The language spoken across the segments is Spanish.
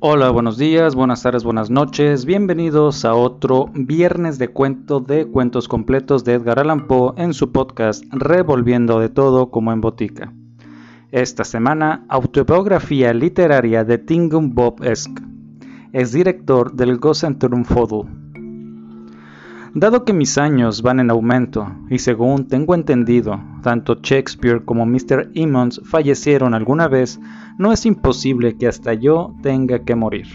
Hola, buenos días, buenas tardes, buenas noches. Bienvenidos a otro viernes de cuento de cuentos completos de Edgar Allan Poe en su podcast Revolviendo de todo como en botica. Esta semana, autobiografía literaria de Tingum Bob Esk. Es director del Gosentrum Fodl. Dado que mis años van en aumento, y según tengo entendido, tanto Shakespeare como Mr. Emmons fallecieron alguna vez, no es imposible que hasta yo tenga que morir.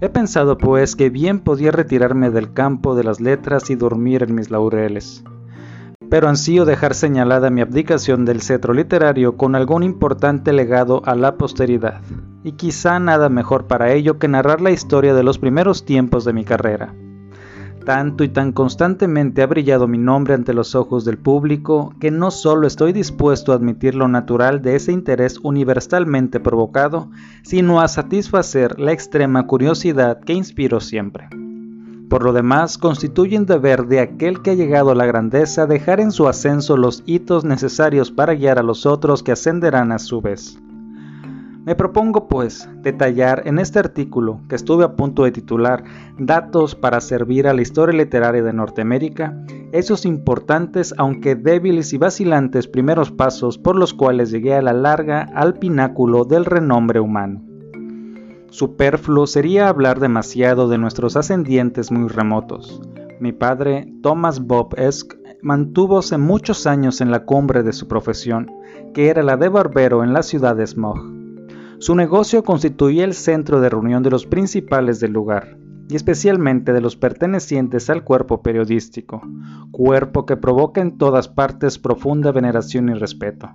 He pensado pues que bien podía retirarme del campo de las letras y dormir en mis laureles. Pero ansío dejar señalada mi abdicación del cetro literario con algún importante legado a la posteridad, y quizá nada mejor para ello que narrar la historia de los primeros tiempos de mi carrera tanto y tan constantemente ha brillado mi nombre ante los ojos del público que no solo estoy dispuesto a admitir lo natural de ese interés universalmente provocado, sino a satisfacer la extrema curiosidad que inspiro siempre. Por lo demás, constituye un deber de aquel que ha llegado a la grandeza dejar en su ascenso los hitos necesarios para guiar a los otros que ascenderán a su vez. Me propongo, pues, detallar en este artículo, que estuve a punto de titular Datos para servir a la historia literaria de Norteamérica, esos importantes, aunque débiles y vacilantes primeros pasos por los cuales llegué a la larga al pináculo del renombre humano. Superfluo sería hablar demasiado de nuestros ascendientes muy remotos. Mi padre, Thomas Bob Esk, mantúvose muchos años en la cumbre de su profesión, que era la de barbero en la ciudad de Smog. Su negocio constituía el centro de reunión de los principales del lugar, y especialmente de los pertenecientes al cuerpo periodístico, cuerpo que provoca en todas partes profunda veneración y respeto.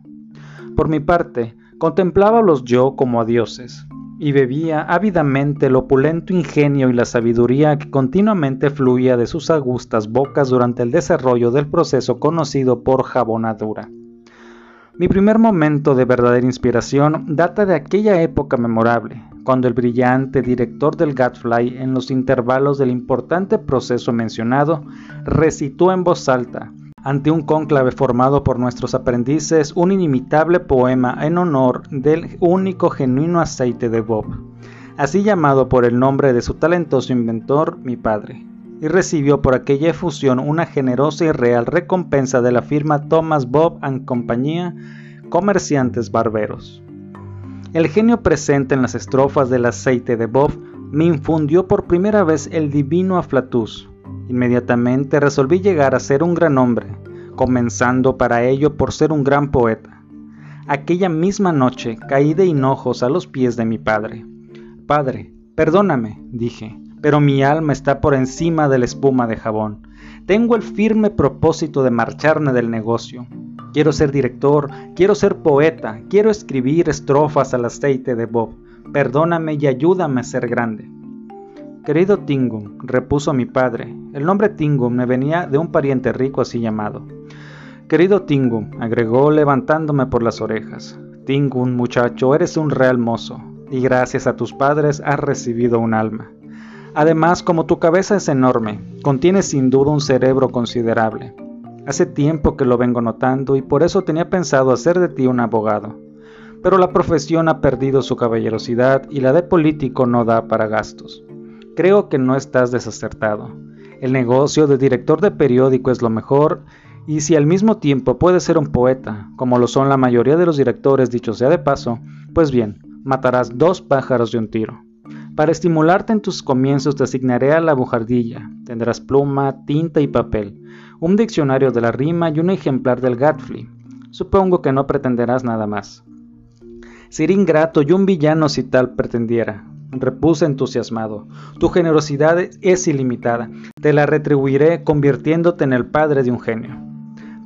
Por mi parte, contemplábalos yo como a dioses, y bebía ávidamente el opulento ingenio y la sabiduría que continuamente fluía de sus agustas bocas durante el desarrollo del proceso conocido por jabonadura. Mi primer momento de verdadera inspiración data de aquella época memorable, cuando el brillante director del Gadfly, en los intervalos del importante proceso mencionado, recitó en voz alta, ante un cónclave formado por nuestros aprendices, un inimitable poema en honor del único genuino aceite de Bob, así llamado por el nombre de su talentoso inventor, mi padre y recibió por aquella efusión una generosa y real recompensa de la firma Thomas Bob and Compañía, comerciantes barberos. El genio presente en las estrofas del aceite de Bob me infundió por primera vez el divino aflatus. Inmediatamente resolví llegar a ser un gran hombre, comenzando para ello por ser un gran poeta. Aquella misma noche caí de hinojos a los pies de mi padre. Padre, perdóname, dije, pero mi alma está por encima de la espuma de jabón. Tengo el firme propósito de marcharme del negocio. Quiero ser director, quiero ser poeta, quiero escribir estrofas al aceite de Bob. Perdóname y ayúdame a ser grande. Querido Tingum, repuso mi padre, el nombre Tingum me venía de un pariente rico así llamado. Querido Tingum, agregó levantándome por las orejas, Tingum, muchacho, eres un real mozo, y gracias a tus padres has recibido un alma. Además, como tu cabeza es enorme, contiene sin duda un cerebro considerable. Hace tiempo que lo vengo notando y por eso tenía pensado hacer de ti un abogado. Pero la profesión ha perdido su caballerosidad y la de político no da para gastos. Creo que no estás desacertado. El negocio de director de periódico es lo mejor y si al mismo tiempo puedes ser un poeta, como lo son la mayoría de los directores dicho sea de paso, pues bien, matarás dos pájaros de un tiro. Para estimularte en tus comienzos te asignaré a la bujardilla. Tendrás pluma, tinta y papel, un diccionario de la rima y un ejemplar del Gatfly. Supongo que no pretenderás nada más. Sería ingrato y un villano si tal pretendiera. Repuse entusiasmado. Tu generosidad es ilimitada. Te la retribuiré convirtiéndote en el padre de un genio.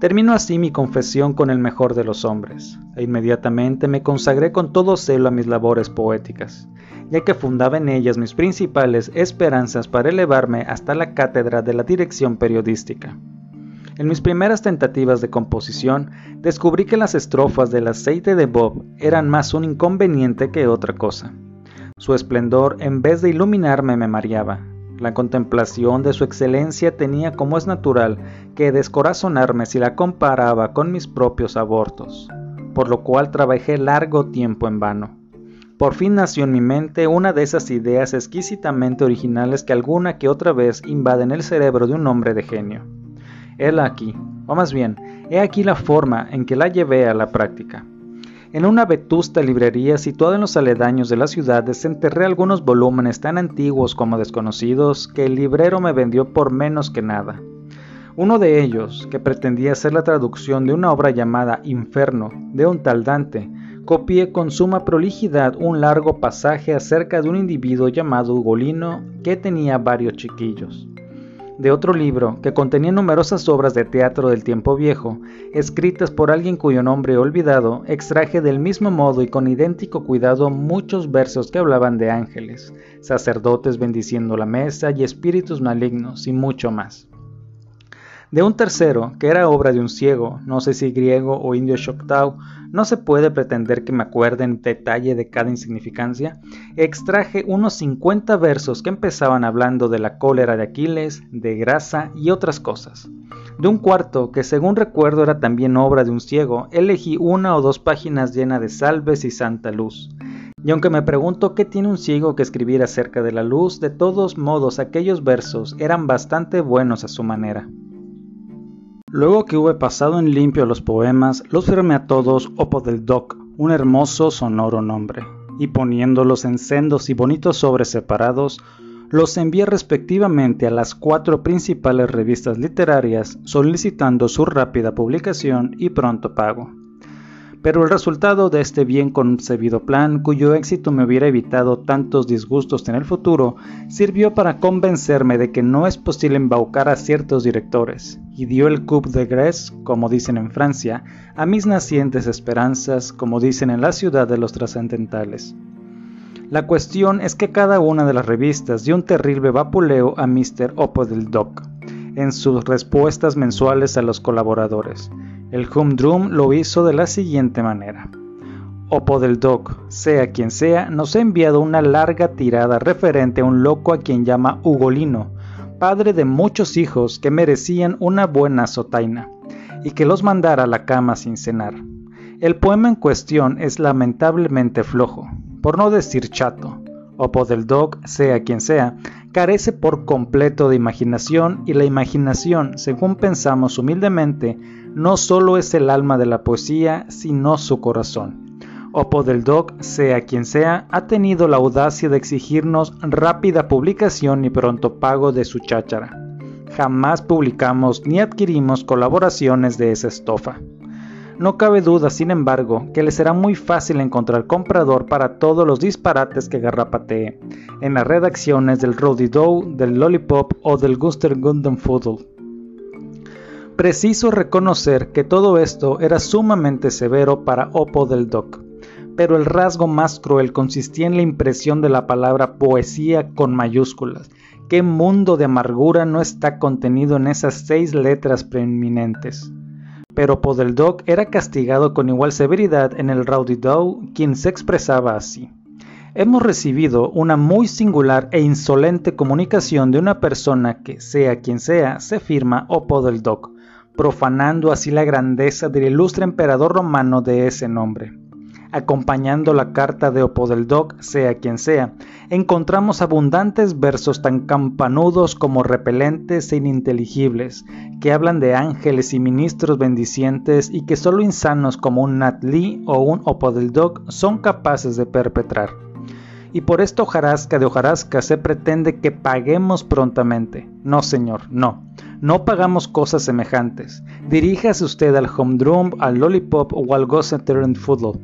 Termino así mi confesión con el mejor de los hombres, e inmediatamente me consagré con todo celo a mis labores poéticas ya que fundaba en ellas mis principales esperanzas para elevarme hasta la cátedra de la dirección periodística. En mis primeras tentativas de composición, descubrí que las estrofas del aceite de Bob eran más un inconveniente que otra cosa. Su esplendor, en vez de iluminarme, me mareaba. La contemplación de su excelencia tenía como es natural que descorazonarme si la comparaba con mis propios abortos, por lo cual trabajé largo tiempo en vano. Por fin nació en mi mente una de esas ideas exquisitamente originales que alguna que otra vez invaden el cerebro de un hombre de genio. Él aquí, o más bien, he aquí la forma en que la llevé a la práctica. En una vetusta librería situada en los aledaños de la ciudad desenterré algunos volúmenes tan antiguos como desconocidos que el librero me vendió por menos que nada. Uno de ellos, que pretendía ser la traducción de una obra llamada Inferno, de un tal Dante, copié con suma prolijidad un largo pasaje acerca de un individuo llamado Ugolino que tenía varios chiquillos de otro libro que contenía numerosas obras de teatro del tiempo viejo, escritas por alguien cuyo nombre he olvidado, extraje del mismo modo y con idéntico cuidado muchos versos que hablaban de ángeles, sacerdotes bendiciendo la mesa y espíritus malignos y mucho más. De un tercero, que era obra de un ciego, no sé si griego o indio Choctaw, no se puede pretender que me acuerde en detalle de cada insignificancia, extraje unos 50 versos que empezaban hablando de la cólera de Aquiles, de grasa y otras cosas. De un cuarto, que según recuerdo era también obra de un ciego, elegí una o dos páginas llenas de salves y santa luz. Y aunque me pregunto qué tiene un ciego que escribir acerca de la luz, de todos modos aquellos versos eran bastante buenos a su manera. Luego que hube pasado en limpio los poemas, los firmé a todos Opo del Doc, un hermoso sonoro nombre, y poniéndolos en sendos y bonitos sobres separados, los envié respectivamente a las cuatro principales revistas literarias solicitando su rápida publicación y pronto pago pero el resultado de este bien concebido plan, cuyo éxito me hubiera evitado tantos disgustos en el futuro, sirvió para convencerme de que no es posible embaucar a ciertos directores, y dio el coup de grâce, como dicen en Francia, a mis nacientes esperanzas, como dicen en la ciudad de los trascendentales. La cuestión es que cada una de las revistas dio un terrible vapuleo a Mr. Opo del Doc en sus respuestas mensuales a los colaboradores, el Humdrum lo hizo de la siguiente manera. Opo del Doc, sea quien sea, nos ha enviado una larga tirada referente a un loco a quien llama Ugolino, padre de muchos hijos que merecían una buena sotaina, y que los mandara a la cama sin cenar. El poema en cuestión es lamentablemente flojo, por no decir chato. Opo del Doc, sea quien sea, carece por completo de imaginación y la imaginación, según pensamos humildemente, no solo es el alma de la poesía, sino su corazón. Opo del Doc, sea quien sea, ha tenido la audacia de exigirnos rápida publicación y pronto pago de su cháchara. Jamás publicamos ni adquirimos colaboraciones de esa estofa. No cabe duda, sin embargo, que le será muy fácil encontrar comprador para todos los disparates que garrapatee en las redacciones del Rowdy Doe, del Lollipop o del Guster Gundam Foodle. Preciso reconocer que todo esto era sumamente severo para Opo del Doc, pero el rasgo más cruel consistía en la impresión de la palabra poesía con mayúsculas. ¿Qué mundo de amargura no está contenido en esas seis letras preeminentes? Pero del Doc era castigado con igual severidad en el Rowdy Dow, quien se expresaba así. Hemos recibido una muy singular e insolente comunicación de una persona que, sea quien sea, se firma Opo del Doc, profanando así la grandeza del ilustre emperador romano de ese nombre. Acompañando la carta de Opodeldoc, sea quien sea, encontramos abundantes versos tan campanudos como repelentes e ininteligibles, que hablan de ángeles y ministros bendicientes y que solo insanos como un Nat Lee o un Opodeldoc son capaces de perpetrar. Y por esta hojarasca de hojarasca se pretende que paguemos prontamente. No, señor, no. No pagamos cosas semejantes. Diríjase usted al Humdrum, al Lollipop o al Gosseter and Foodle.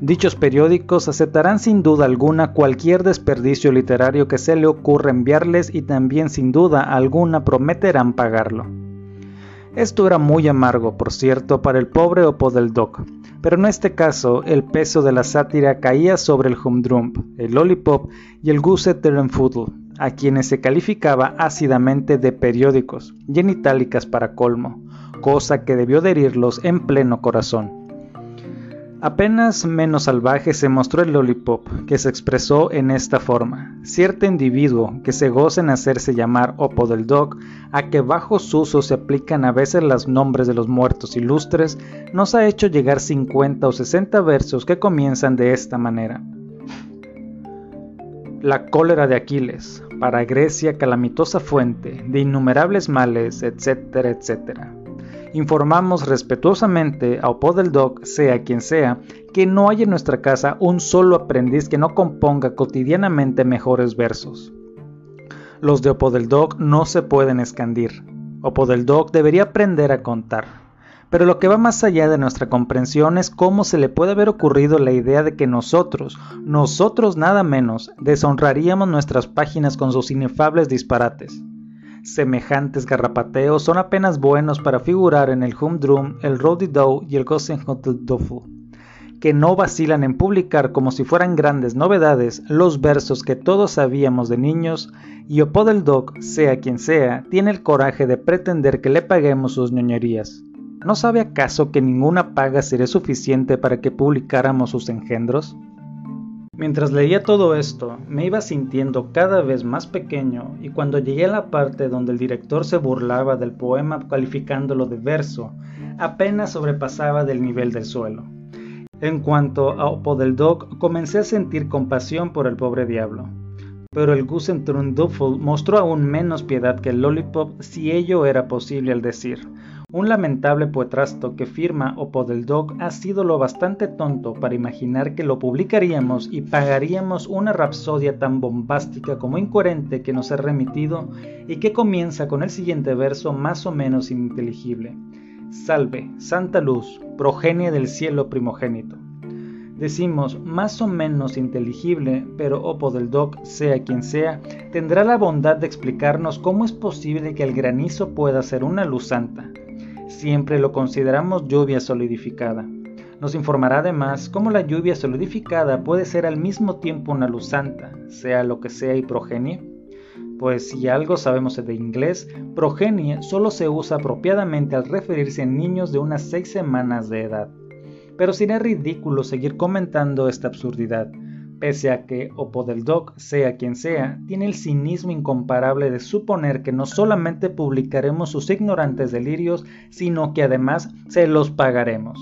Dichos periódicos aceptarán sin duda alguna cualquier desperdicio literario que se le ocurra enviarles y también sin duda alguna prometerán pagarlo. Esto era muy amargo, por cierto, para el pobre Opo del Doc, pero en este caso el peso de la sátira caía sobre el Humdrum, el Lollipop y el and Foodle a quienes se calificaba ácidamente de periódicos y en itálicas para colmo, cosa que debió de herirlos en pleno corazón. Apenas menos salvaje se mostró el lollipop, que se expresó en esta forma. Cierto individuo que se goza en hacerse llamar Opo del Dog, a que bajo su uso se aplican a veces los nombres de los muertos ilustres, nos ha hecho llegar 50 o 60 versos que comienzan de esta manera. La cólera de Aquiles, para Grecia calamitosa fuente de innumerables males, etcétera, etcétera informamos respetuosamente a Opodeldoc, sea quien sea, que no hay en nuestra casa un solo aprendiz que no componga cotidianamente mejores versos. Los de Opodeldoc no se pueden escandir. Opodeldoc debería aprender a contar. Pero lo que va más allá de nuestra comprensión es cómo se le puede haber ocurrido la idea de que nosotros, nosotros nada menos, deshonraríamos nuestras páginas con sus inefables disparates. Semejantes garrapateos son apenas buenos para figurar en el Humdrum, el Dow y el Dofu, que no vacilan en publicar como si fueran grandes novedades los versos que todos sabíamos de niños, y Dog, sea quien sea, tiene el coraje de pretender que le paguemos sus ñoñerías. ¿No sabe acaso que ninguna paga sería suficiente para que publicáramos sus engendros? Mientras leía todo esto, me iba sintiendo cada vez más pequeño y cuando llegué a la parte donde el director se burlaba del poema calificándolo de verso, apenas sobrepasaba del nivel del suelo. En cuanto a Opodeldog, comencé a sentir compasión por el pobre diablo. Pero el Gusentrunduffel mostró aún menos piedad que el Lollipop si ello era posible al decir, un lamentable poetrasto que firma Opodeldog ha sido lo bastante tonto para imaginar que lo publicaríamos y pagaríamos una rapsodia tan bombástica como incoherente que nos ha remitido y que comienza con el siguiente verso más o menos ininteligible. Salve, santa luz, progenie del cielo primogénito. Decimos más o menos inteligible, pero Opodeldog, sea quien sea, tendrá la bondad de explicarnos cómo es posible que el granizo pueda ser una luz santa siempre lo consideramos lluvia solidificada. Nos informará además cómo la lluvia solidificada puede ser al mismo tiempo una luz santa, sea lo que sea y progenie. Pues si algo sabemos de inglés, progenie solo se usa apropiadamente al referirse a niños de unas seis semanas de edad. Pero sería ridículo seguir comentando esta absurdidad, pese a que Opodeldoc, sea quien sea, tiene el cinismo incomparable de suponer que no solamente publicaremos sus ignorantes delirios, sino que además se los pagaremos.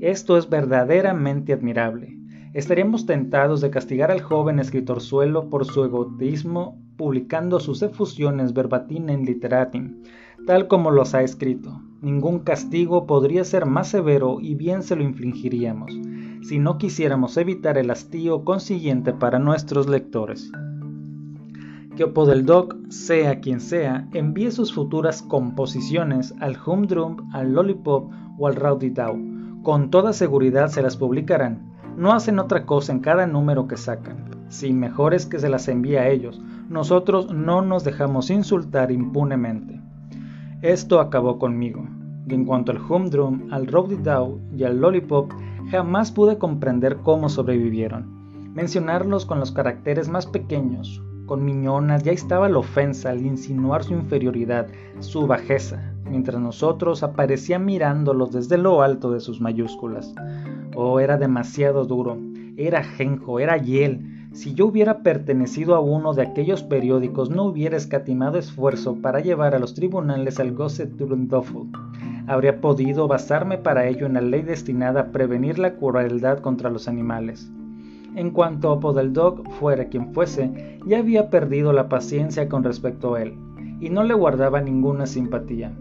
Esto es verdaderamente admirable. Estaríamos tentados de castigar al joven escritor suelo por su egoísmo publicando sus efusiones verbatim en literatim, tal como los ha escrito. Ningún castigo podría ser más severo y bien se lo infligiríamos si no quisiéramos evitar el hastío consiguiente para nuestros lectores. Que Opodeldoc, sea quien sea, envíe sus futuras composiciones al Humdrum, al Lollipop o al Rowdy Dow. Con toda seguridad se las publicarán. No hacen otra cosa en cada número que sacan. Si mejor es que se las envíe a ellos. Nosotros no nos dejamos insultar impunemente. Esto acabó conmigo. Y en cuanto al Humdrum, al Rowdy Dow y al Lollipop, Jamás pude comprender cómo sobrevivieron. Mencionarlos con los caracteres más pequeños, con miñonas, ya estaba la ofensa al insinuar su inferioridad, su bajeza, mientras nosotros aparecía mirándolos desde lo alto de sus mayúsculas. Oh, era demasiado duro, era genjo, era hiel. Si yo hubiera pertenecido a uno de aquellos periódicos, no hubiera escatimado esfuerzo para llevar a los tribunales al Gosset Turndorf habría podido basarme para ello en la ley destinada a prevenir la crueldad contra los animales. En cuanto a Podeldog fuera quien fuese, ya había perdido la paciencia con respecto a él, y no le guardaba ninguna simpatía.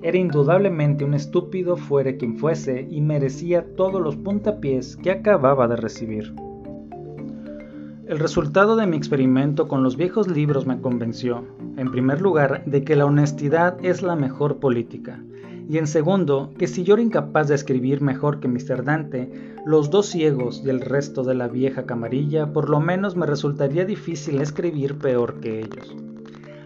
Era indudablemente un estúpido fuera quien fuese y merecía todos los puntapiés que acababa de recibir. El resultado de mi experimento con los viejos libros me convenció, en primer lugar, de que la honestidad es la mejor política, y en segundo, que si yo era incapaz de escribir mejor que Mr. Dante, los dos ciegos y el resto de la vieja camarilla, por lo menos me resultaría difícil escribir peor que ellos.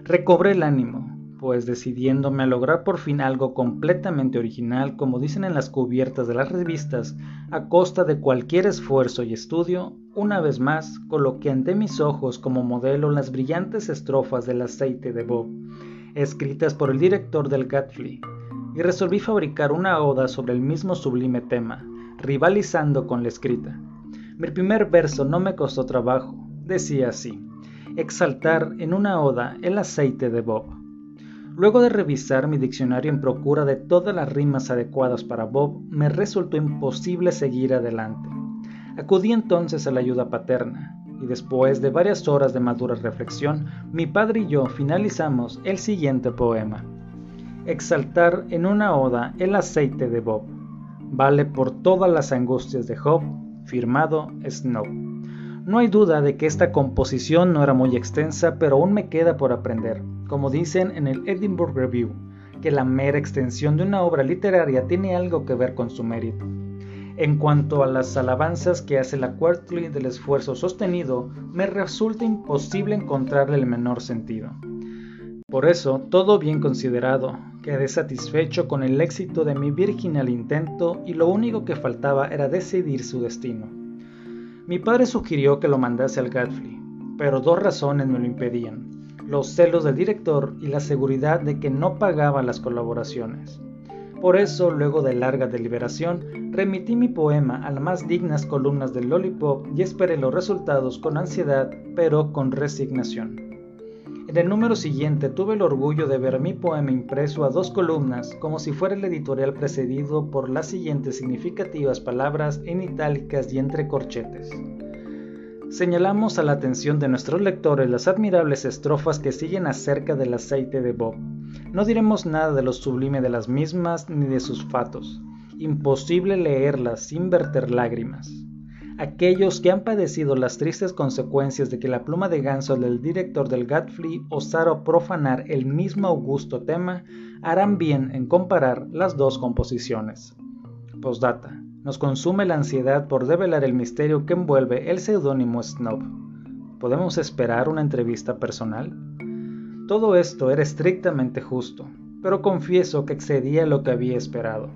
Recobré el ánimo, pues decidiéndome a lograr por fin algo completamente original, como dicen en las cubiertas de las revistas, a costa de cualquier esfuerzo y estudio, una vez más coloqué ante mis ojos como modelo las brillantes estrofas del aceite de Bob, escritas por el director del Gatfly, y resolví fabricar una oda sobre el mismo sublime tema, rivalizando con la escrita. Mi primer verso no me costó trabajo, decía así, exaltar en una oda el aceite de Bob. Luego de revisar mi diccionario en procura de todas las rimas adecuadas para Bob, me resultó imposible seguir adelante. Acudí entonces a la ayuda paterna, y después de varias horas de madura reflexión, mi padre y yo finalizamos el siguiente poema. Exaltar en una oda el aceite de Bob. Vale por todas las angustias de Job, firmado Snow. No hay duda de que esta composición no era muy extensa, pero aún me queda por aprender, como dicen en el Edinburgh Review, que la mera extensión de una obra literaria tiene algo que ver con su mérito. En cuanto a las alabanzas que hace la Quarterly del esfuerzo sostenido, me resulta imposible encontrarle el menor sentido. Por eso, todo bien considerado, quedé satisfecho con el éxito de mi virginal intento y lo único que faltaba era decidir su destino. Mi padre sugirió que lo mandase al Godfrey, pero dos razones me lo impedían, los celos del director y la seguridad de que no pagaba las colaboraciones. Por eso, luego de larga deliberación, remití mi poema a las más dignas columnas del Lollipop y esperé los resultados con ansiedad, pero con resignación. En el número siguiente tuve el orgullo de ver mi poema impreso a dos columnas, como si fuera el editorial precedido por las siguientes significativas palabras en itálicas y entre corchetes señalamos a la atención de nuestros lectores las admirables estrofas que siguen acerca del aceite de Bob. No diremos nada de lo sublime de las mismas ni de sus fatos. Imposible leerlas sin verter lágrimas. Aquellos que han padecido las tristes consecuencias de que la pluma de ganso del director del Godfrey osara profanar el mismo augusto tema, harán bien en comparar las dos composiciones. Postdata. Nos consume la ansiedad por develar el misterio que envuelve el seudónimo Snob. ¿Podemos esperar una entrevista personal? Todo esto era estrictamente justo, pero confieso que excedía lo que había esperado.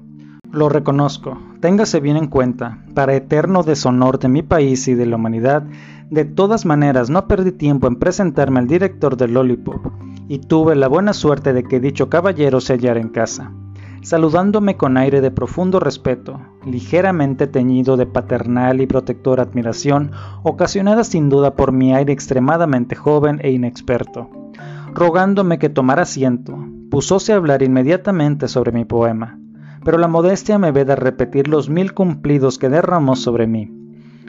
Lo reconozco, téngase bien en cuenta, para eterno deshonor de mi país y de la humanidad, de todas maneras no perdí tiempo en presentarme al director del Lollipop, y tuve la buena suerte de que dicho caballero se hallara en casa saludándome con aire de profundo respeto, ligeramente teñido de paternal y protectora admiración, ocasionada sin duda por mi aire extremadamente joven e inexperto. Rogándome que tomara asiento, pusóse a hablar inmediatamente sobre mi poema, pero la modestia me veda repetir los mil cumplidos que derramó sobre mí.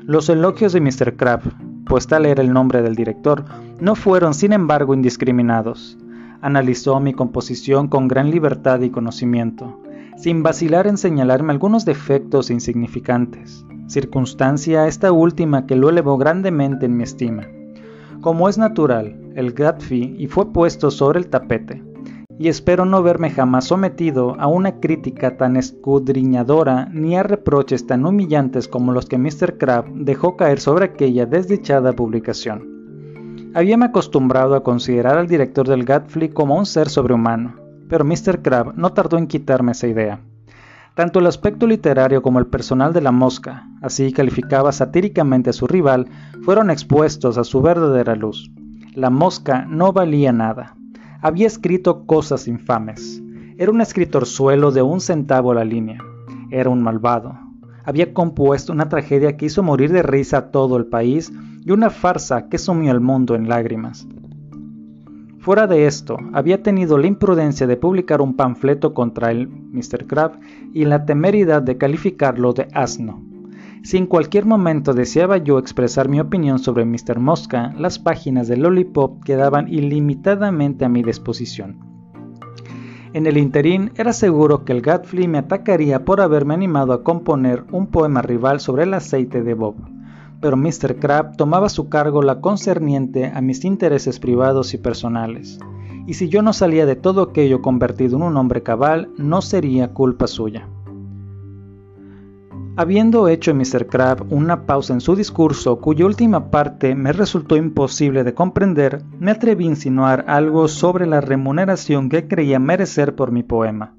Los elogios de Mr. Crab, pues tal era el nombre del director, no fueron sin embargo indiscriminados analizó mi composición con gran libertad y conocimiento, sin vacilar en señalarme algunos defectos insignificantes, circunstancia esta última que lo elevó grandemente en mi estima. Como es natural, el Gatsby y fue puesto sobre el tapete, y espero no verme jamás sometido a una crítica tan escudriñadora ni a reproches tan humillantes como los que Mr. Crab dejó caer sobre aquella desdichada publicación. Habíame acostumbrado a considerar al director del Godfrey como un ser sobrehumano, pero Mr. Crab no tardó en quitarme esa idea. Tanto el aspecto literario como el personal de la mosca, así calificaba satíricamente a su rival, fueron expuestos a su verdadera luz. La mosca no valía nada. Había escrito cosas infames. Era un escritor suelo de un centavo a la línea. Era un malvado. Había compuesto una tragedia que hizo morir de risa a todo el país y una farsa que sumió al mundo en lágrimas. Fuera de esto, había tenido la imprudencia de publicar un panfleto contra el Mr. Crab y la temeridad de calificarlo de asno. Si en cualquier momento deseaba yo expresar mi opinión sobre Mr. Mosca, las páginas de Lollipop quedaban ilimitadamente a mi disposición. En el interín era seguro que el Godfrey me atacaría por haberme animado a componer un poema rival sobre el aceite de Bob pero Mr. Crab tomaba su cargo la concerniente a mis intereses privados y personales, y si yo no salía de todo aquello convertido en un hombre cabal, no sería culpa suya. Habiendo hecho Mr. Crab una pausa en su discurso cuya última parte me resultó imposible de comprender, me atreví a insinuar algo sobre la remuneración que creía merecer por mi poema.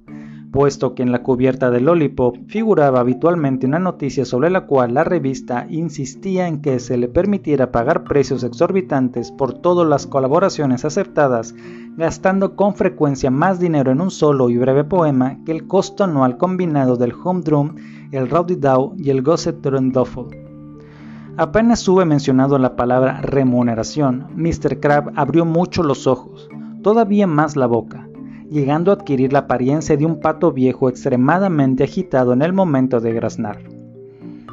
Puesto que en la cubierta de Lollipop figuraba habitualmente una noticia sobre la cual la revista insistía en que se le permitiera pagar precios exorbitantes por todas las colaboraciones aceptadas, gastando con frecuencia más dinero en un solo y breve poema que el costo anual combinado del Humdrum, el Rowdy y el Gossip Trundle. Apenas hube mencionado la palabra remuneración, Mr. Crab abrió mucho los ojos, todavía más la boca, llegando a adquirir la apariencia de un pato viejo extremadamente agitado en el momento de graznar.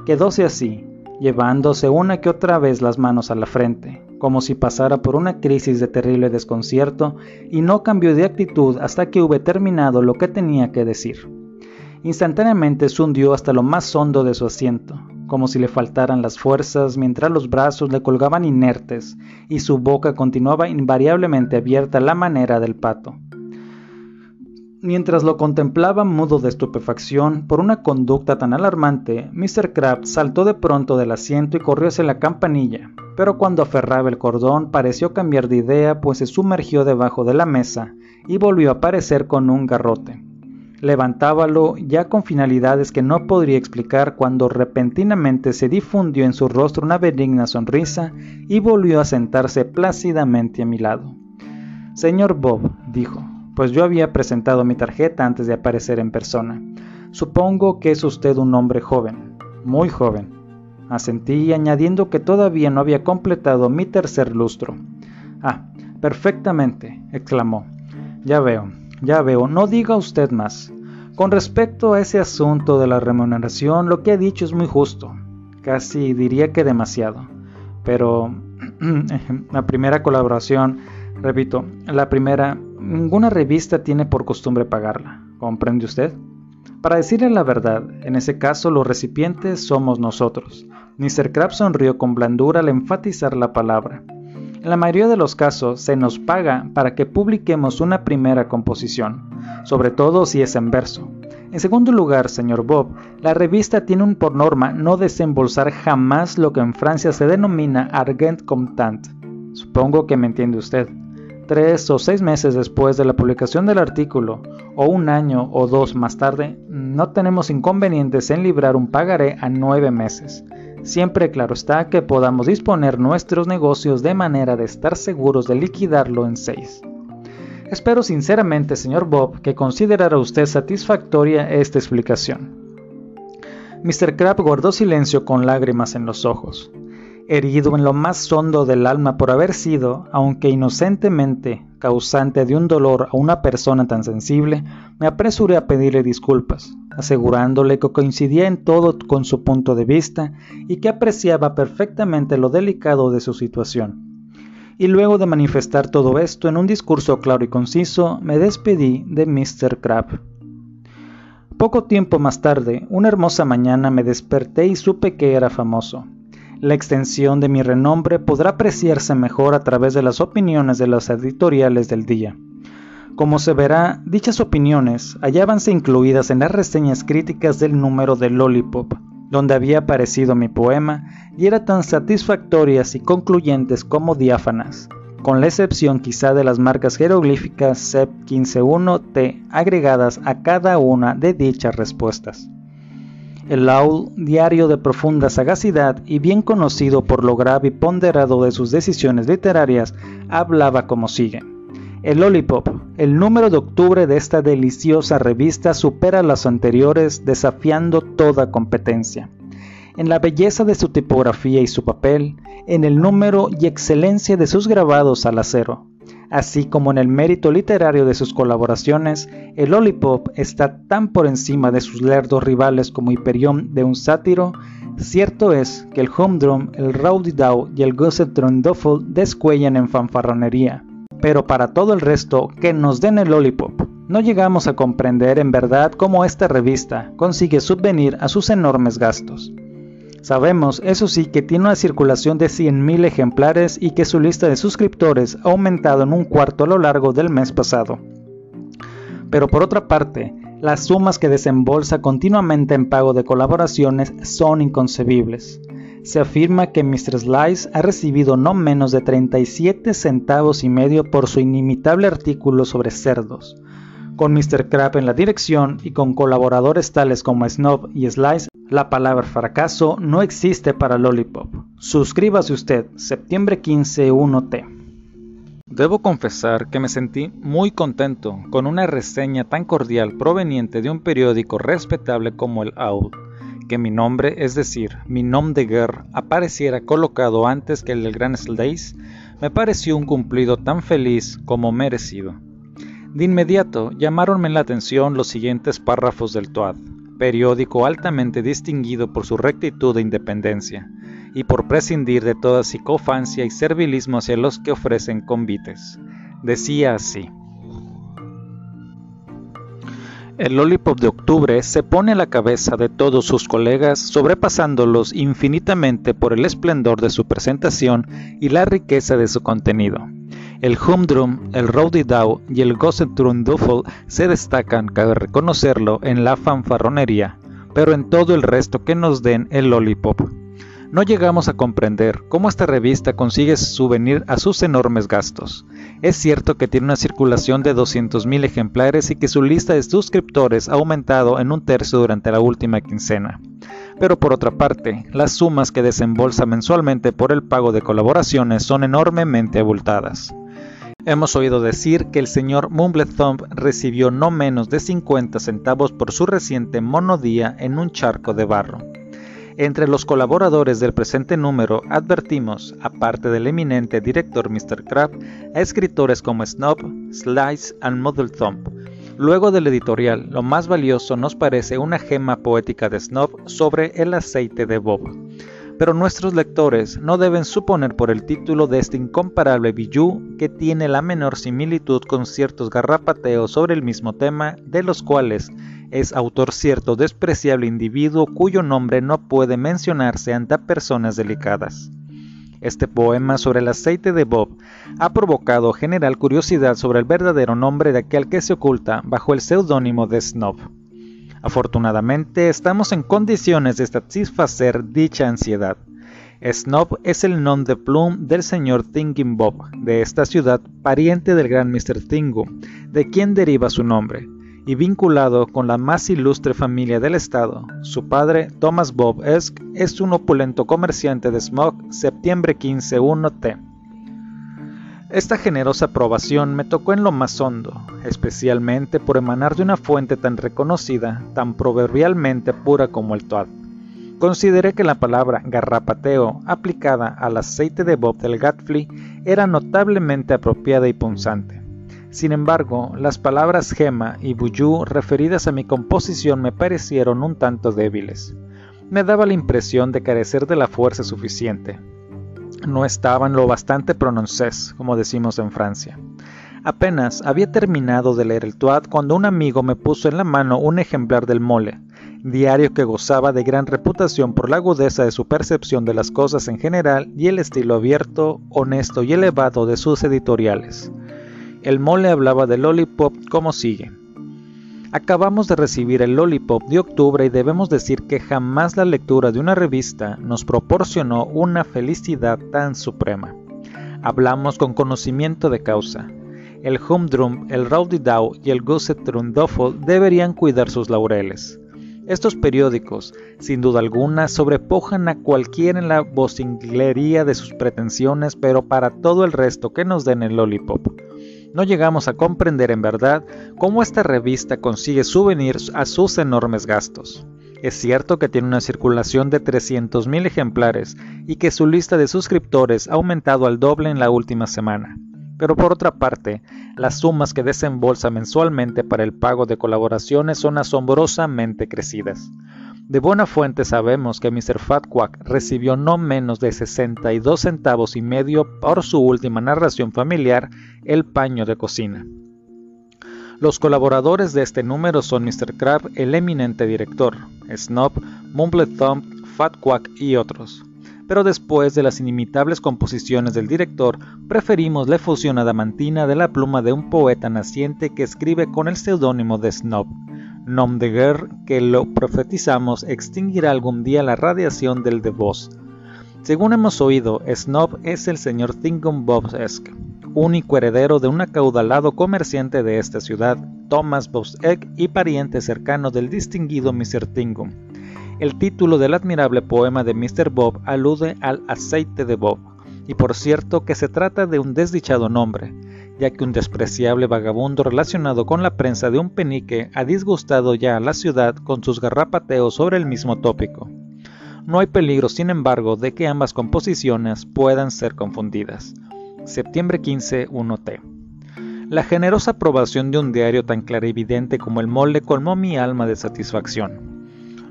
Quedóse así, llevándose una que otra vez las manos a la frente, como si pasara por una crisis de terrible desconcierto, y no cambió de actitud hasta que hube terminado lo que tenía que decir. Instantáneamente se hundió hasta lo más hondo de su asiento, como si le faltaran las fuerzas mientras los brazos le colgaban inertes y su boca continuaba invariablemente abierta a la manera del pato. Mientras lo contemplaba mudo de estupefacción por una conducta tan alarmante, Mr. Crab saltó de pronto del asiento y corrió hacia la campanilla, pero cuando aferraba el cordón pareció cambiar de idea pues se sumergió debajo de la mesa y volvió a aparecer con un garrote levantábalo ya con finalidades que no podría explicar cuando repentinamente se difundió en su rostro una benigna sonrisa y volvió a sentarse plácidamente a mi lado. Señor Bob, dijo, pues yo había presentado mi tarjeta antes de aparecer en persona. Supongo que es usted un hombre joven, muy joven. Asentí añadiendo que todavía no había completado mi tercer lustro. Ah, perfectamente, exclamó. Ya veo, ya veo, no diga usted más. Con respecto a ese asunto de la remuneración, lo que ha dicho es muy justo, casi diría que demasiado. Pero la primera colaboración, repito, la primera, ninguna revista tiene por costumbre pagarla, ¿comprende usted? Para decirle la verdad, en ese caso los recipientes somos nosotros. Mr. Crab sonrió con blandura al enfatizar la palabra. En la mayoría de los casos se nos paga para que publiquemos una primera composición, sobre todo si es en verso. En segundo lugar, señor Bob, la revista tiene por norma no desembolsar jamás lo que en Francia se denomina argent comptant. Supongo que me entiende usted. Tres o seis meses después de la publicación del artículo, o un año o dos más tarde, no tenemos inconvenientes en librar un pagaré a nueve meses siempre claro está que podamos disponer nuestros negocios de manera de estar seguros de liquidarlo en seis. Espero sinceramente, señor Bob, que considerara usted satisfactoria esta explicación. Mr. Crab guardó silencio con lágrimas en los ojos herido en lo más hondo del alma por haber sido, aunque inocentemente, causante de un dolor a una persona tan sensible, me apresuré a pedirle disculpas, asegurándole que coincidía en todo con su punto de vista y que apreciaba perfectamente lo delicado de su situación. Y luego de manifestar todo esto en un discurso claro y conciso, me despedí de Mr. Crab. Poco tiempo más tarde, una hermosa mañana me desperté y supe que era famoso. La extensión de mi renombre podrá apreciarse mejor a través de las opiniones de los editoriales del día. Como se verá, dichas opiniones hallábanse incluidas en las reseñas críticas del número de Lollipop, donde había aparecido mi poema, y eran tan satisfactorias y concluyentes como diáfanas, con la excepción quizá de las marcas jeroglíficas CEP 151T agregadas a cada una de dichas respuestas. El Laul, diario de profunda sagacidad y bien conocido por lo grave y ponderado de sus decisiones literarias, hablaba como sigue. El Lollipop, el número de octubre de esta deliciosa revista supera las anteriores desafiando toda competencia. En la belleza de su tipografía y su papel, en el número y excelencia de sus grabados al acero, así como en el mérito literario de sus colaboraciones, el Lollipop está tan por encima de sus lerdos rivales como Hyperion de un sátiro, cierto es que el Humdrum, el Rowdy Dow y el Gusset Trundle descuellan en fanfarronería. Pero para todo el resto, que nos den el Lollipop. No llegamos a comprender en verdad cómo esta revista consigue subvenir a sus enormes gastos. Sabemos, eso sí, que tiene una circulación de 100.000 ejemplares y que su lista de suscriptores ha aumentado en un cuarto a lo largo del mes pasado. Pero por otra parte, las sumas que desembolsa continuamente en pago de colaboraciones son inconcebibles. Se afirma que Mr. Slice ha recibido no menos de 37 centavos y medio por su inimitable artículo sobre cerdos, Con Mr. Crab en la dirección y con colaboradores tales como Snob y Slice, la palabra fracaso no existe para Lollipop. Suscríbase usted, septiembre 15 1T. Debo confesar que me sentí muy contento con una reseña tan cordial proveniente de un periódico respetable como el Out, que mi nombre, es decir, mi nom de guerre, apareciera colocado antes que el del Gran Slice, me pareció un cumplido tan feliz como merecido. De inmediato llamaronme la atención los siguientes párrafos del Toad, periódico altamente distinguido por su rectitud e independencia, y por prescindir de toda psicofancia y servilismo hacia los que ofrecen convites. Decía así. El Lollipop de octubre se pone a la cabeza de todos sus colegas, sobrepasándolos infinitamente por el esplendor de su presentación y la riqueza de su contenido. El Humdrum, el Rowdy Dow y el Duffel se destacan, cabe reconocerlo, en la fanfarronería, pero en todo el resto que nos den el lollipop. No llegamos a comprender cómo esta revista consigue subvenir a sus enormes gastos. Es cierto que tiene una circulación de 200.000 ejemplares y que su lista de suscriptores ha aumentado en un tercio durante la última quincena. Pero por otra parte, las sumas que desembolsa mensualmente por el pago de colaboraciones son enormemente abultadas. Hemos oído decir que el señor Thumb recibió no menos de 50 centavos por su reciente monodía en un charco de barro. Entre los colaboradores del presente número advertimos, aparte del eminente director Mr. Crab, a escritores como Snob, Slice y Thumb. Luego del editorial, lo más valioso nos parece una gema poética de Snob sobre el aceite de Bob pero nuestros lectores no deben suponer por el título de este incomparable bijou que tiene la menor similitud con ciertos garrapateos sobre el mismo tema, de los cuales es autor cierto despreciable individuo cuyo nombre no puede mencionarse ante personas delicadas. Este poema sobre el aceite de Bob ha provocado general curiosidad sobre el verdadero nombre de aquel que se oculta bajo el seudónimo de Snob. Afortunadamente, estamos en condiciones de satisfacer dicha ansiedad. Snob es el nom de plume del señor Thinking Bob de esta ciudad, pariente del gran Mr. Tingu, de quien deriva su nombre, y vinculado con la más ilustre familia del estado. Su padre, Thomas Bob Esk, es un opulento comerciante de smog, septiembre 15 1T. Esta generosa aprobación me tocó en lo más hondo, especialmente por emanar de una fuente tan reconocida, tan proverbialmente pura como el Toad. Consideré que la palabra garrapateo aplicada al aceite de Bob del Gatfly era notablemente apropiada y punzante. Sin embargo, las palabras gema y buyu referidas a mi composición me parecieron un tanto débiles. Me daba la impresión de carecer de la fuerza suficiente, no estaban lo bastante prononcés, como decimos en Francia. Apenas había terminado de leer el Toad cuando un amigo me puso en la mano un ejemplar del Mole, diario que gozaba de gran reputación por la agudeza de su percepción de las cosas en general y el estilo abierto, honesto y elevado de sus editoriales. El Mole hablaba del lollipop como sigue. Acabamos de recibir el Lollipop de octubre y debemos decir que jamás la lectura de una revista nos proporcionó una felicidad tan suprema. Hablamos con conocimiento de causa. El Humdrum, el Rowdy Dow y el Gusset Trundoffel deberían cuidar sus laureles. Estos periódicos, sin duda alguna, sobrepujan a cualquiera en la vocinglería de sus pretensiones, pero para todo el resto que nos den el Lollipop no llegamos a comprender en verdad cómo esta revista consigue subvenir a sus enormes gastos. Es cierto que tiene una circulación de 300.000 ejemplares y que su lista de suscriptores ha aumentado al doble en la última semana. Pero por otra parte, las sumas que desembolsa mensualmente para el pago de colaboraciones son asombrosamente crecidas. De buena fuente sabemos que Mr. Fatquack recibió no menos de 62 centavos y medio por su última narración familiar, El paño de cocina. Los colaboradores de este número son Mr. Crab, el eminente director, Snob, Thumb, Fatquack y otros. Pero después de las inimitables composiciones del director, preferimos la efusión adamantina de la pluma de un poeta naciente que escribe con el seudónimo de Snob nom de guerre que lo profetizamos extinguirá algún día la radiación del de voz. Según hemos oído, Snob es el señor Thinkum Bobesque, único heredero de un acaudalado comerciante de esta ciudad, Thomas Egg y pariente cercano del distinguido Mr. Tingham. El título del admirable poema de Mr. Bob alude al aceite de Bob, y por cierto que se trata de un desdichado nombre, ya que un despreciable vagabundo relacionado con la prensa de un penique ha disgustado ya a la ciudad con sus garrapateos sobre el mismo tópico. No hay peligro, sin embargo, de que ambas composiciones puedan ser confundidas. Septiembre 15, 1T. La generosa aprobación de un diario tan clarividente como el molde colmó mi alma de satisfacción.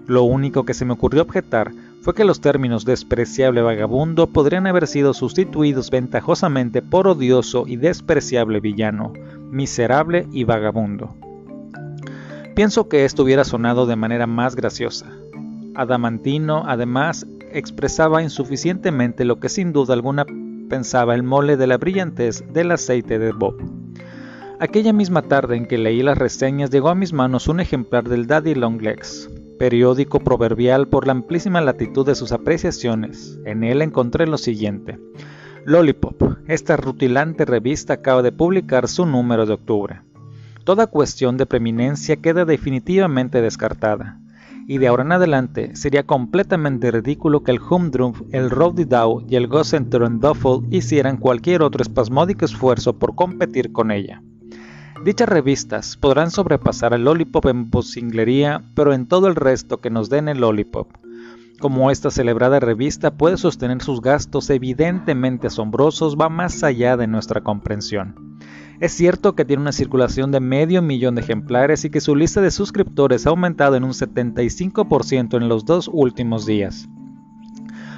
Lo único que se me ocurrió objetar fue que los términos despreciable vagabundo podrían haber sido sustituidos ventajosamente por odioso y despreciable villano, miserable y vagabundo. Pienso que esto hubiera sonado de manera más graciosa. Adamantino, además, expresaba insuficientemente lo que sin duda alguna pensaba el mole de la brillantez del aceite de Bob. Aquella misma tarde en que leí las reseñas llegó a mis manos un ejemplar del Daddy Longlegs, periódico proverbial por la amplísima latitud de sus apreciaciones. En él encontré lo siguiente. Lollipop, esta rutilante revista acaba de publicar su número de octubre. Toda cuestión de preeminencia queda definitivamente descartada y de ahora en adelante sería completamente ridículo que el Humdrum, el Rowdy Dow y el Duffel hicieran cualquier otro espasmódico esfuerzo por competir con ella. Dichas revistas podrán sobrepasar al Lollipop en vocinglería, pero en todo el resto que nos den el Lollipop. Como esta celebrada revista puede sostener sus gastos evidentemente asombrosos, va más allá de nuestra comprensión. Es cierto que tiene una circulación de medio millón de ejemplares y que su lista de suscriptores ha aumentado en un 75% en los dos últimos días.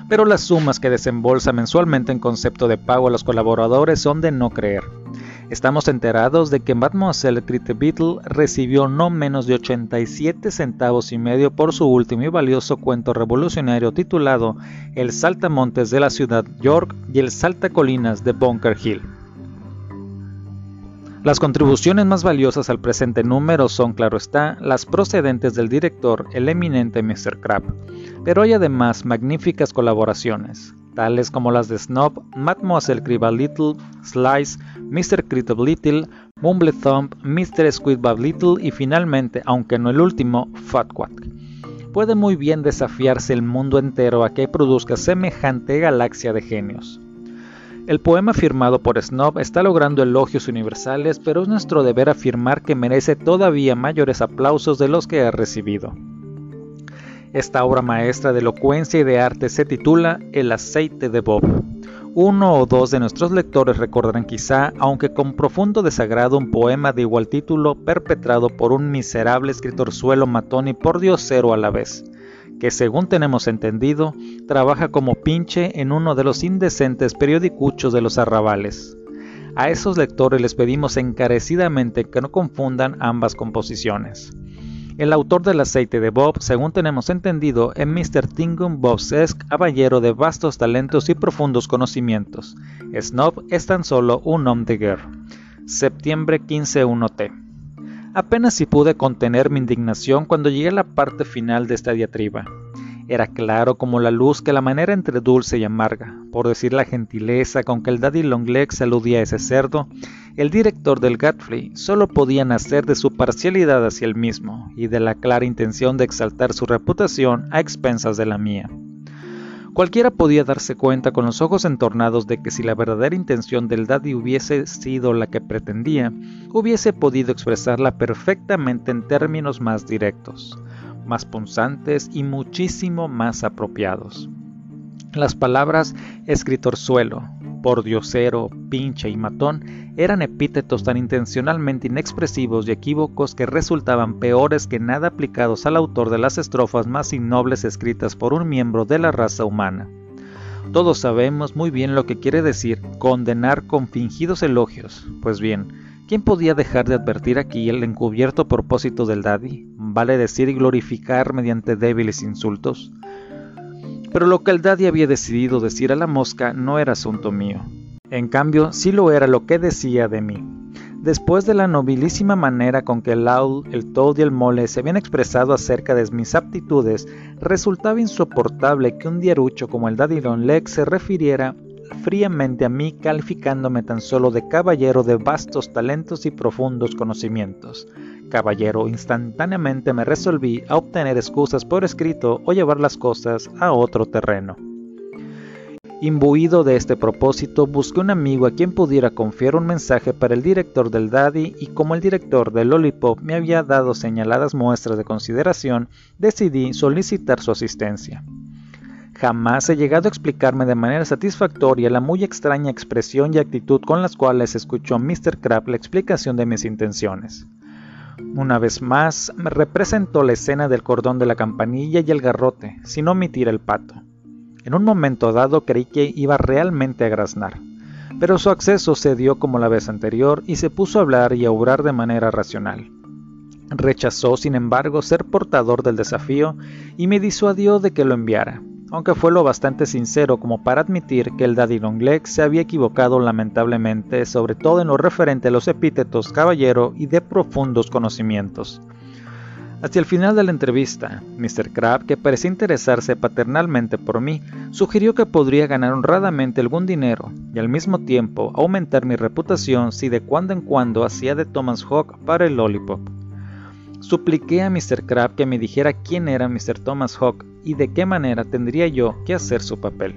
Pero las sumas que desembolsa mensualmente en concepto de pago a los colaboradores son de no creer. Estamos enterados de que Mademoiselle Beetle recibió no menos de 87 centavos y medio por su último y valioso cuento revolucionario titulado El Saltamontes de la ciudad York y el Saltacolinas de Bunker Hill. Las contribuciones más valiosas al presente número son, claro está, las procedentes del director, el eminente Mr. Crab, pero hay además magníficas colaboraciones, tales como las de Snob, Mademoiselle Cribal Little, Slice, Mr. Critical Little, Mumble Thump, Mr. Squidbab Little y finalmente, aunque no el último, Fatquack. Puede muy bien desafiarse el mundo entero a que produzca semejante galaxia de genios. El poema firmado por Snob está logrando elogios universales, pero es nuestro deber afirmar que merece todavía mayores aplausos de los que ha recibido. Esta obra maestra de elocuencia y de arte se titula El aceite de Bob. Uno o dos de nuestros lectores recordarán quizá, aunque con profundo desagrado, un poema de igual título perpetrado por un miserable escritor suelo matón y por diosero a la vez que según tenemos entendido, trabaja como pinche en uno de los indecentes periodicuchos de los arrabales. A esos lectores les pedimos encarecidamente que no confundan ambas composiciones. El autor del aceite de Bob, según tenemos entendido, es Mr. Tingham Bobsesk, caballero de vastos talentos y profundos conocimientos. Snob es tan solo un homme de guerra. Septiembre 15-1T. Apenas si pude contener mi indignación cuando llegué a la parte final de esta diatriba. Era claro como la luz que la manera entre dulce y amarga, por decir la gentileza con que el Daddy Longlegs aludía a ese cerdo, el director del Godfrey solo podía nacer de su parcialidad hacia el mismo y de la clara intención de exaltar su reputación a expensas de la mía. Cualquiera podía darse cuenta con los ojos entornados de que si la verdadera intención del daddy hubiese sido la que pretendía, hubiese podido expresarla perfectamente en términos más directos, más punzantes y muchísimo más apropiados. Las palabras escritor suelo, pordiosero, pinche y matón eran epítetos tan intencionalmente inexpresivos y equívocos que resultaban peores que nada aplicados al autor de las estrofas más innobles escritas por un miembro de la raza humana. Todos sabemos muy bien lo que quiere decir condenar con fingidos elogios. Pues bien, ¿quién podía dejar de advertir aquí el encubierto propósito del daddy? Vale decir y glorificar mediante débiles insultos. Pero lo que el daddy había decidido decir a la mosca no era asunto mío. En cambio, sí lo era lo que decía de mí. Después de la nobilísima manera con que el Owl, el Toad y el Mole se habían expresado acerca de mis aptitudes, resultaba insoportable que un diarucho como el Daddy Long Leg se refiriera fríamente a mí calificándome tan solo de caballero de vastos talentos y profundos conocimientos. Caballero, instantáneamente me resolví a obtener excusas por escrito o llevar las cosas a otro terreno. Imbuido de este propósito, busqué un amigo a quien pudiera confiar un mensaje para el director del Daddy y como el director del Lollipop me había dado señaladas muestras de consideración, decidí solicitar su asistencia. Jamás he llegado a explicarme de manera satisfactoria la muy extraña expresión y actitud con las cuales escuchó Mr. Crab la explicación de mis intenciones. Una vez más, me representó la escena del cordón de la campanilla y el garrote, sin omitir el pato. En un momento dado creí que iba realmente a graznar, pero su acceso se dio como la vez anterior y se puso a hablar y a obrar de manera racional. Rechazó, sin embargo, ser portador del desafío y me disuadió de que lo enviara, aunque fue lo bastante sincero como para admitir que el Daddy Longleg se había equivocado lamentablemente, sobre todo en lo referente a los epítetos caballero y de profundos conocimientos. Hacia el final de la entrevista, Mr. Crab, que parecía interesarse paternalmente por mí, sugirió que podría ganar honradamente algún dinero y al mismo tiempo aumentar mi reputación si de cuando en cuando hacía de Thomas Hawk para el Lollipop. Supliqué a Mr. Crab que me dijera quién era Mr. Thomas Hawk y de qué manera tendría yo que hacer su papel.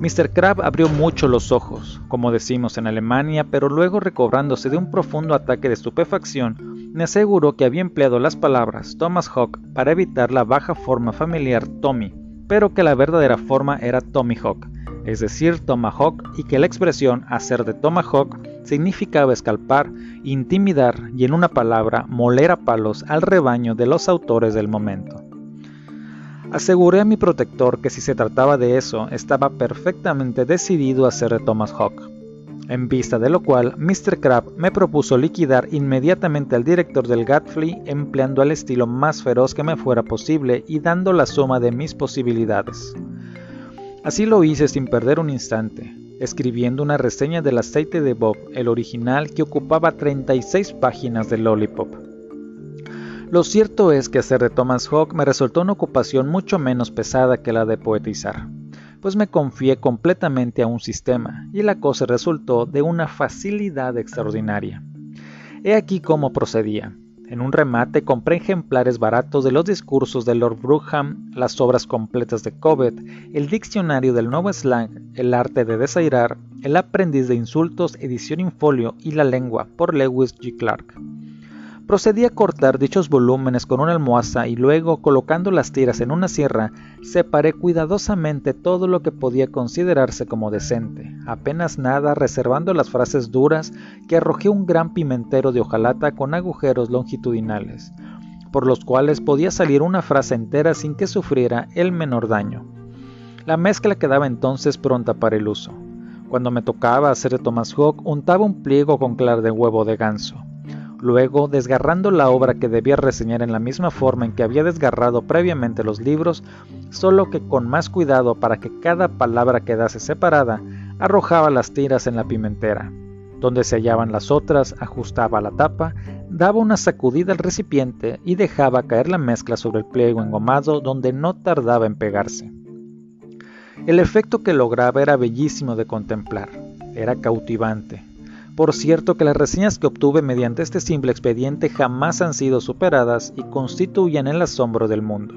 Mr. Crab abrió mucho los ojos, como decimos en Alemania, pero luego recobrándose de un profundo ataque de estupefacción, me aseguró que había empleado las palabras Thomas Hawk para evitar la baja forma familiar Tommy, pero que la verdadera forma era Tommy Hawk, es decir, Tomahawk, y que la expresión hacer de Tomahawk significaba escalpar, intimidar y, en una palabra, moler a palos al rebaño de los autores del momento. Aseguré a mi protector que si se trataba de eso, estaba perfectamente decidido a hacer de Thomas Hawk en vista de lo cual Mr. Crab me propuso liquidar inmediatamente al director del Gatfly empleando el estilo más feroz que me fuera posible y dando la suma de mis posibilidades. Así lo hice sin perder un instante, escribiendo una reseña del aceite de Bob, el original que ocupaba 36 páginas de Lollipop. Lo cierto es que hacer de Thomas Hawk me resultó una ocupación mucho menos pesada que la de poetizar pues me confié completamente a un sistema y la cosa resultó de una facilidad extraordinaria. He aquí cómo procedía. En un remate compré ejemplares baratos de los discursos de Lord Brookham, las obras completas de Cobbett, el diccionario del nuevo slang, el arte de desairar, el aprendiz de insultos, edición in folio y la lengua por Lewis G. Clark. Procedí a cortar dichos volúmenes con una almohaza y luego, colocando las tiras en una sierra, separé cuidadosamente todo lo que podía considerarse como decente, apenas nada reservando las frases duras que arrojé un gran pimentero de hojalata con agujeros longitudinales, por los cuales podía salir una frase entera sin que sufriera el menor daño. La mezcla quedaba entonces pronta para el uso. Cuando me tocaba hacer de Thomas Hawk, untaba un pliego con clar de huevo de ganso Luego, desgarrando la obra que debía reseñar en la misma forma en que había desgarrado previamente los libros, solo que con más cuidado para que cada palabra quedase separada, arrojaba las tiras en la pimentera. Donde se hallaban las otras, ajustaba la tapa, daba una sacudida al recipiente y dejaba caer la mezcla sobre el pliego engomado donde no tardaba en pegarse. El efecto que lograba era bellísimo de contemplar, era cautivante, por cierto que las reseñas que obtuve mediante este simple expediente jamás han sido superadas y constituyen el asombro del mundo.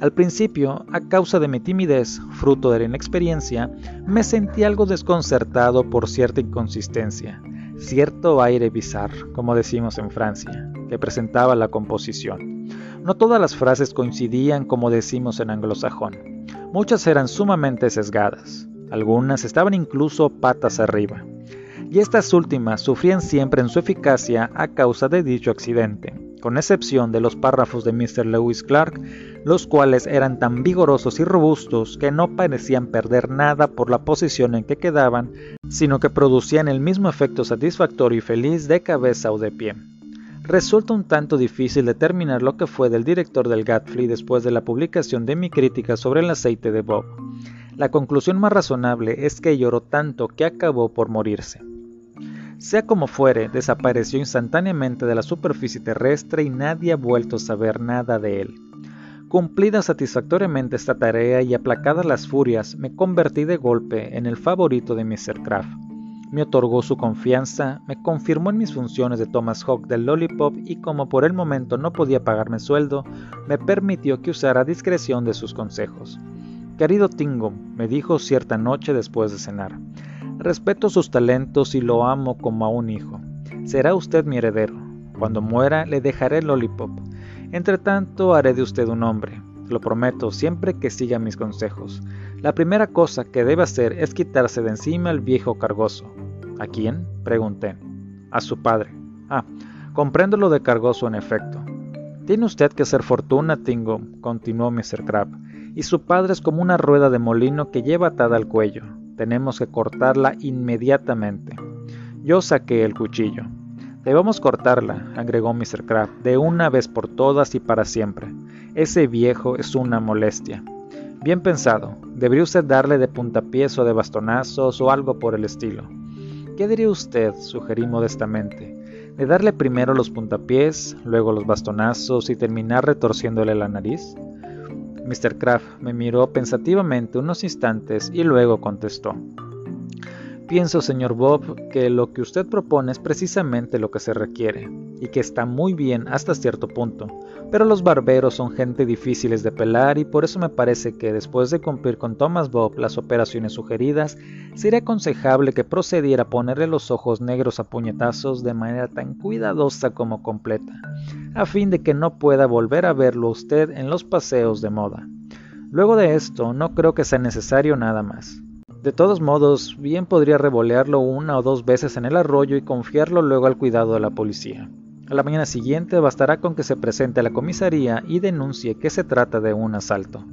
Al principio, a causa de mi timidez, fruto de la inexperiencia, me sentí algo desconcertado por cierta inconsistencia, cierto aire bizarro, como decimos en Francia, que presentaba la composición. No todas las frases coincidían como decimos en anglosajón. Muchas eran sumamente sesgadas, algunas estaban incluso patas arriba y estas últimas sufrían siempre en su eficacia a causa de dicho accidente, con excepción de los párrafos de Mr. Lewis Clark, los cuales eran tan vigorosos y robustos que no parecían perder nada por la posición en que quedaban, sino que producían el mismo efecto satisfactorio y feliz de cabeza o de pie. Resulta un tanto difícil determinar lo que fue del director del Gatfly después de la publicación de mi crítica sobre el aceite de Bob. La conclusión más razonable es que lloró tanto que acabó por morirse. Sea como fuere, desapareció instantáneamente de la superficie terrestre y nadie ha vuelto a saber nada de él. Cumplida satisfactoriamente esta tarea y aplacadas las furias, me convertí de golpe en el favorito de Mr. Kraft. Me otorgó su confianza, me confirmó en mis funciones de Thomas Hawk del Lollipop y como por el momento no podía pagarme sueldo, me permitió que usara discreción de sus consejos. Querido Tingo, me dijo cierta noche después de cenar, respeto sus talentos y lo amo como a un hijo. Será usted mi heredero. Cuando muera le dejaré el Lollipop. Entre tanto, haré de usted un hombre. Lo prometo, siempre que siga mis consejos. La primera cosa que debe hacer es quitarse de encima al viejo cargoso. ¿A quién? pregunté. A su padre. Ah, comprendo lo de cargoso en efecto. Tiene usted que hacer fortuna, Tingo, continuó Mr. Crab, y su padre es como una rueda de molino que lleva atada al cuello. Tenemos que cortarla inmediatamente. Yo saqué el cuchillo. Debemos cortarla, agregó Mr. Crab, de una vez por todas y para siempre. Ese viejo es una molestia. Bien pensado, debería usted darle de puntapiés o de bastonazos o algo por el estilo. ¿Qué diría usted? sugerí modestamente. ¿De darle primero los puntapiés, luego los bastonazos y terminar retorciéndole la nariz? Mr. Kraft me miró pensativamente unos instantes y luego contestó. Pienso, señor Bob, que lo que usted propone es precisamente lo que se requiere, y que está muy bien hasta cierto punto, pero los barberos son gente difíciles de pelar y por eso me parece que después de cumplir con Thomas Bob las operaciones sugeridas, sería aconsejable que procediera a ponerle los ojos negros a puñetazos de manera tan cuidadosa como completa, a fin de que no pueda volver a verlo usted en los paseos de moda. Luego de esto, no creo que sea necesario nada más. De todos modos, bien podría revolearlo una o dos veces en el arroyo y confiarlo luego al cuidado de la policía. A la mañana siguiente bastará con que se presente a la comisaría y denuncie que se trata de un asalto.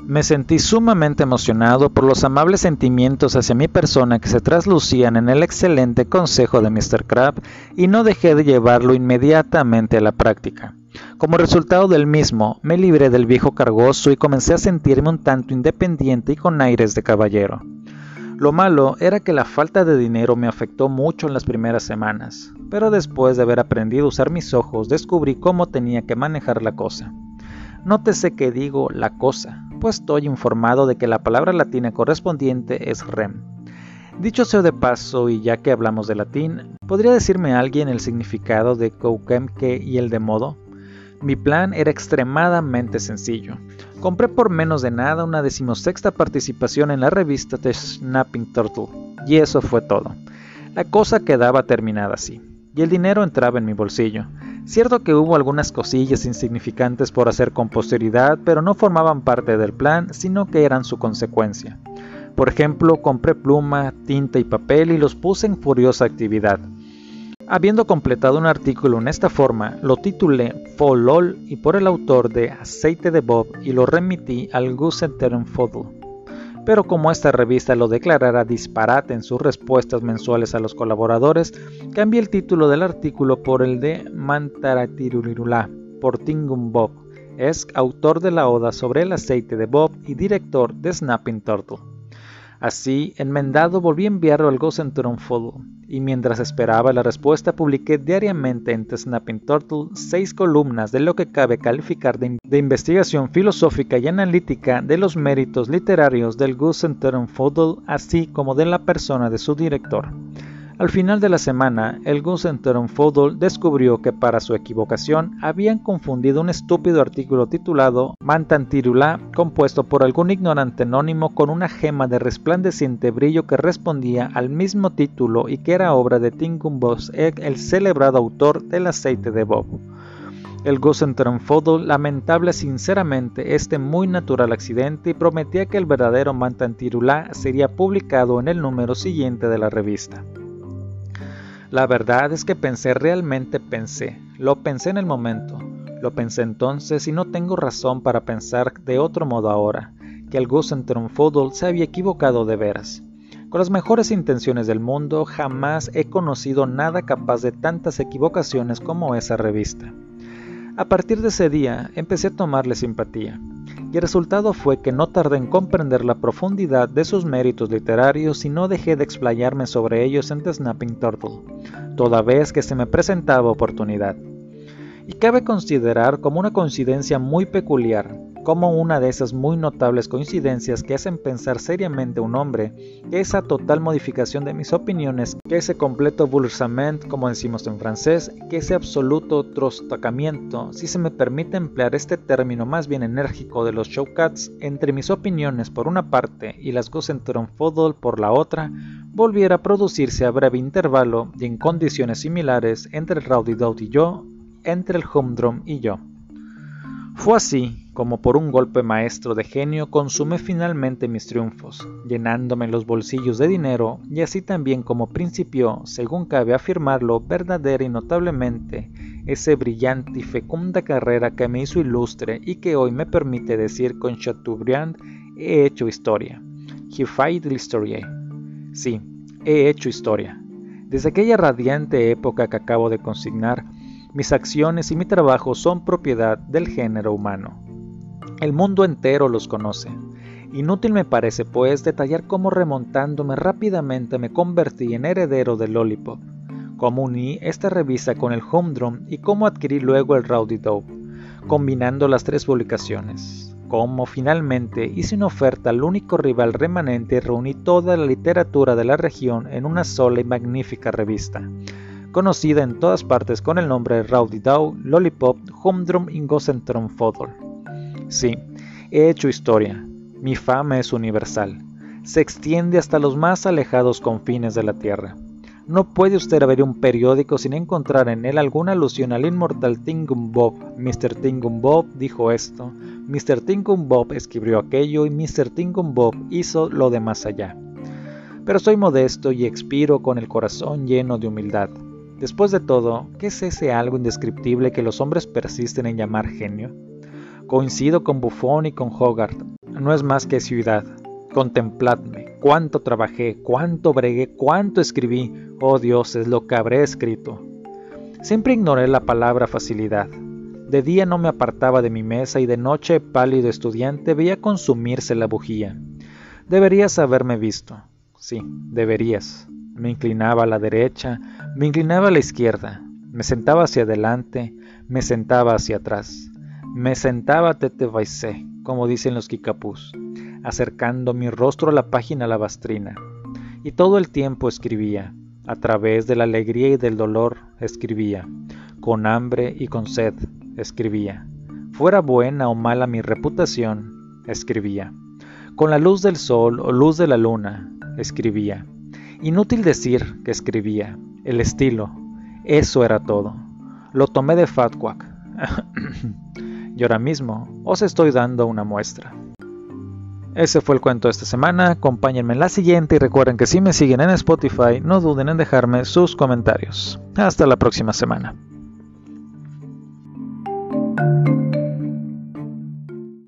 Me sentí sumamente emocionado por los amables sentimientos hacia mi persona que se traslucían en el excelente consejo de Mr. Crab y no dejé de llevarlo inmediatamente a la práctica. Como resultado del mismo, me libré del viejo cargoso y comencé a sentirme un tanto independiente y con aires de caballero. Lo malo era que la falta de dinero me afectó mucho en las primeras semanas, pero después de haber aprendido a usar mis ojos descubrí cómo tenía que manejar la cosa. Nótese que digo la cosa, pues estoy informado de que la palabra latina correspondiente es rem. Dicho sea de paso, y ya que hablamos de latín, ¿podría decirme alguien el significado de que y el de modo? Mi plan era extremadamente sencillo. Compré por menos de nada una decimosexta participación en la revista The Snapping Turtle, y eso fue todo. La cosa quedaba terminada así, y el dinero entraba en mi bolsillo. Cierto que hubo algunas cosillas insignificantes por hacer con posteridad, pero no formaban parte del plan, sino que eran su consecuencia. Por ejemplo, compré pluma, tinta y papel y los puse en furiosa actividad. Habiendo completado un artículo en esta forma, lo titulé Folol y por el autor de Aceite de Bob y lo remití al Fodl. Pero como esta revista lo declarara disparate en sus respuestas mensuales a los colaboradores, cambié el título del artículo por el de Mantaratirulirula por Tingum Bob. Es autor de la oda sobre el aceite de Bob y director de Snapping Turtle. Así, enmendado, volví a enviarlo al Fodl y mientras esperaba la respuesta publiqué diariamente en The Snapping Turtle seis columnas de lo que cabe calificar de, investigación filosófica y analítica de los méritos literarios del Fodl así como de la persona de su director. Al final de la semana, el Fodl descubrió que para su equivocación habían confundido un estúpido artículo titulado Mantantirula, compuesto por algún ignorante anónimo con una gema de resplandeciente brillo que respondía al mismo título y que era obra de Tingumbos Egg, el celebrado autor del aceite de Bob. El Fodl lamentable sinceramente este muy natural accidente y prometía que el verdadero Mantantirula sería publicado en el número siguiente de la revista. La verdad es que pensé, realmente pensé, lo pensé en el momento, lo pensé entonces y no tengo razón para pensar de otro modo ahora, que el Fodl se había equivocado de veras. Con las mejores intenciones del mundo, jamás he conocido nada capaz de tantas equivocaciones como esa revista. A partir de ese día empecé a tomarle simpatía y el resultado fue que no tardé en comprender la profundidad de sus méritos literarios y no dejé de explayarme sobre ellos en The Snapping Turtle, toda vez que se me presentaba oportunidad. y cabe considerar como una coincidencia muy peculiar, como una de esas muy notables coincidencias que hacen pensar seriamente a un hombre esa total modificación de mis opiniones, que ese completo bouleversement, como decimos en francés, que ese absoluto trostacamiento, si se me permite emplear este término más bien enérgico de los showcats, entre mis opiniones por una parte y las Gosentron-Fodol por la otra, volviera a producirse a breve intervalo y en condiciones similares entre el Rowdy y yo, entre el Humdrum y yo. Fue así como por un golpe maestro de genio consumé finalmente mis triunfos, llenándome los bolsillos de dinero, y así también como principió, según cabe afirmarlo, verdadera y notablemente, ese brillante y fecunda carrera que me hizo ilustre y que hoy me permite decir con Chateaubriand, he hecho historia. He fight l'histoire. Sí, he hecho historia. Desde aquella radiante época que acabo de consignar, mis acciones y mi trabajo son propiedad del género humano. El mundo entero los conoce. Inútil me parece, pues, detallar cómo remontándome rápidamente me convertí en heredero del Lollipop, cómo uní esta revista con el Humdrum y cómo adquirí luego el Rowdy Dope, combinando las tres publicaciones. Cómo finalmente hice una oferta al único rival remanente y reuní toda la literatura de la región en una sola y magnífica revista, conocida en todas partes con el nombre Rowdy Dow, Lollipop, Humdrum y Gosentron Fodol. Sí, he hecho historia. Mi fama es universal. Se extiende hasta los más alejados confines de la Tierra. No puede usted abrir un periódico sin encontrar en él alguna alusión al inmortal Tingum Bob. Mr. Tingum Bob dijo esto, Mr. Tingum Bob escribió aquello y Mr. Tingum Bob hizo lo de más allá. Pero soy modesto y expiro con el corazón lleno de humildad. Después de todo, ¿qué es ese algo indescriptible que los hombres persisten en llamar genio? Coincido con Buffon y con Hogarth. No es más que ciudad. Contempladme. Cuánto trabajé, cuánto bregué, cuánto escribí. Oh Dios, es lo que habré escrito. Siempre ignoré la palabra facilidad. De día no me apartaba de mi mesa y de noche, pálido estudiante, veía consumirse la bujía. Deberías haberme visto. Sí, deberías. Me inclinaba a la derecha, me inclinaba a la izquierda, me sentaba hacia adelante, me sentaba hacia atrás, me sentaba tete vaisé, como dicen los kikapús, acercando mi rostro a la página lavastrina. Y todo el tiempo escribía, a través de la alegría y del dolor escribía, con hambre y con sed escribía, fuera buena o mala mi reputación escribía, con la luz del sol o luz de la luna escribía, Inútil decir que escribía, el estilo, eso era todo. Lo tomé de Fatquack. y ahora mismo os estoy dando una muestra. Ese fue el cuento de esta semana, acompáñenme en la siguiente y recuerden que si me siguen en Spotify no duden en dejarme sus comentarios. Hasta la próxima semana.